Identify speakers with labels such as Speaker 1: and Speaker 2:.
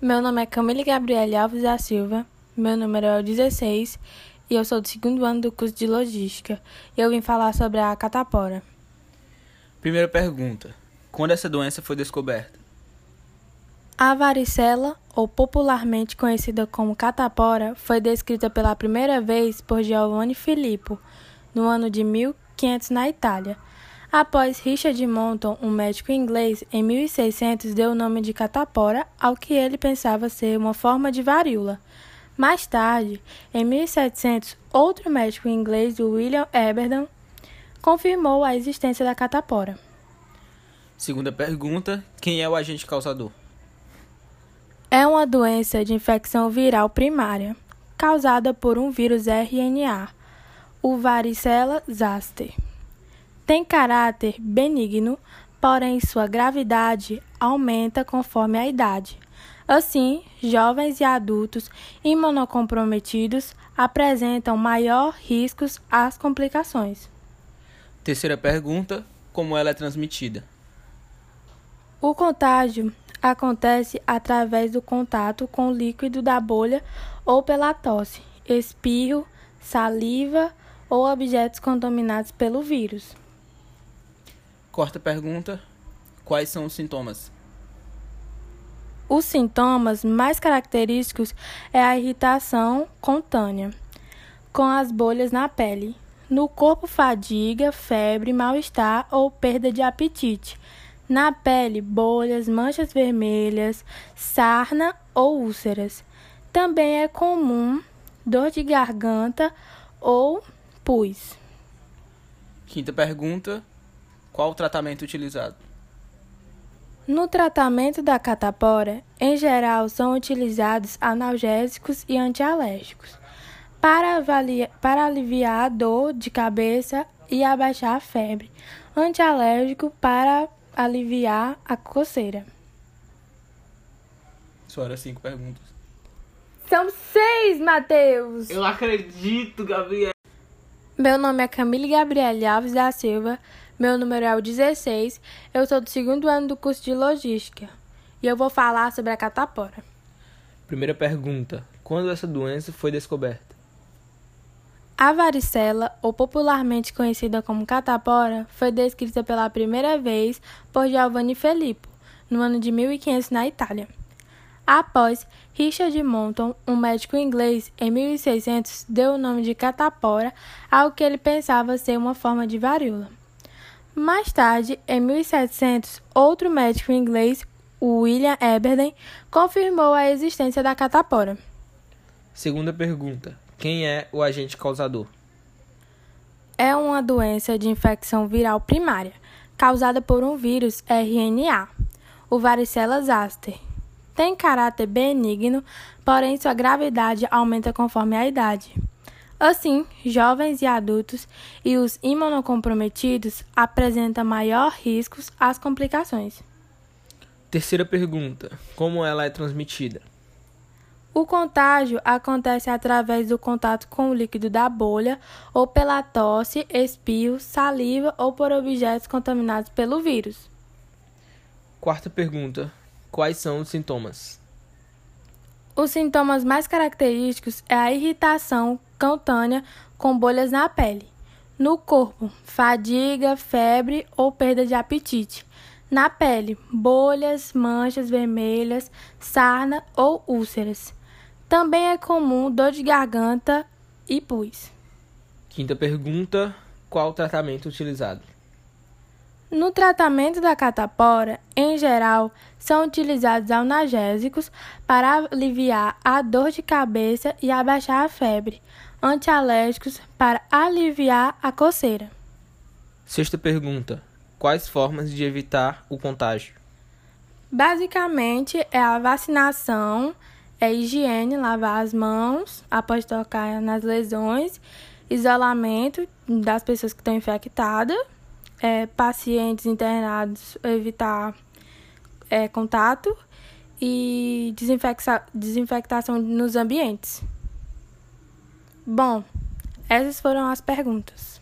Speaker 1: Meu nome é Camille Gabriele Alves da Silva, meu número é o 16 e eu sou do segundo ano do curso de Logística. E eu vim falar sobre a catapora.
Speaker 2: Primeira pergunta: Quando essa doença foi descoberta?
Speaker 1: A varicela, ou popularmente conhecida como catapora, foi descrita pela primeira vez por Giovanni Filippo no ano de 1500 na Itália. Após Richard Monton, um médico inglês, em 1600 deu o nome de catapora ao que ele pensava ser uma forma de varíola. Mais tarde, em 1700, outro médico inglês, William Eberdan, confirmou a existência da catapora.
Speaker 2: Segunda pergunta: Quem é o agente causador?
Speaker 1: É uma doença de infecção viral primária, causada por um vírus RNA, o varicela zoster tem caráter benigno, porém sua gravidade aumenta conforme a idade. Assim, jovens e adultos imunocomprometidos apresentam maior riscos às complicações.
Speaker 2: Terceira pergunta: como ela é transmitida?
Speaker 1: O contágio acontece através do contato com o líquido da bolha ou pela tosse, espirro, saliva ou objetos contaminados pelo vírus.
Speaker 2: Quarta pergunta: Quais são os sintomas?
Speaker 1: Os sintomas mais característicos é a irritação cutânea, com as bolhas na pele. No corpo, fadiga, febre, mal-estar ou perda de apetite. Na pele, bolhas, manchas vermelhas, sarna ou úlceras. Também é comum dor de garganta ou pus.
Speaker 2: Quinta pergunta: qual o tratamento utilizado?
Speaker 1: No tratamento da catapora, em geral, são utilizados analgésicos e antialérgicos para, avaliar, para aliviar a dor de cabeça e abaixar a febre, antialérgico para aliviar a coceira.
Speaker 2: Só era cinco perguntas.
Speaker 1: São seis, Matheus!
Speaker 2: Eu acredito, Gabriel!
Speaker 1: Meu nome é Camille Gabriele Alves da Silva. Meu número é o 16. Eu sou do segundo ano do curso de Logística e eu vou falar sobre a catapora.
Speaker 2: Primeira pergunta: Quando essa doença foi descoberta?
Speaker 1: A varicela, ou popularmente conhecida como catapora, foi descrita pela primeira vez por Giovanni Filippo no ano de 1500 na Itália. Após Richard Monton, um médico inglês, em 1600 deu o nome de catapora ao que ele pensava ser uma forma de varíola. Mais tarde, em 1700, outro médico inglês, William Eberden, confirmou a existência da catapora.
Speaker 2: Segunda pergunta: Quem é o agente causador?
Speaker 1: É uma doença de infecção viral primária, causada por um vírus RNA, o varicela zoster. Tem caráter benigno, porém sua gravidade aumenta conforme a idade. Assim, jovens e adultos e os imunocomprometidos apresentam maior riscos às complicações.
Speaker 2: Terceira pergunta: Como ela é transmitida?
Speaker 1: O contágio acontece através do contato com o líquido da bolha ou pela tosse, espirro, saliva ou por objetos contaminados pelo vírus.
Speaker 2: Quarta pergunta: Quais são os sintomas?
Speaker 1: Os sintomas mais característicos é a irritação cutânea com bolhas na pele. No corpo, fadiga, febre ou perda de apetite. Na pele, bolhas, manchas vermelhas, sarna ou úlceras. Também é comum dor de garganta e pus.
Speaker 2: Quinta pergunta: qual o tratamento utilizado?
Speaker 1: No tratamento da catapora, em geral, são utilizados analgésicos para aliviar a dor de cabeça e abaixar a febre, antialérgicos para aliviar a coceira.
Speaker 2: Sexta pergunta: Quais formas de evitar o contágio?
Speaker 1: Basicamente, é a vacinação, é higiene, lavar as mãos após tocar nas lesões, isolamento das pessoas que estão infectadas é, pacientes internados evitar é, contato e desinfectação nos ambientes. Bom, essas foram as perguntas.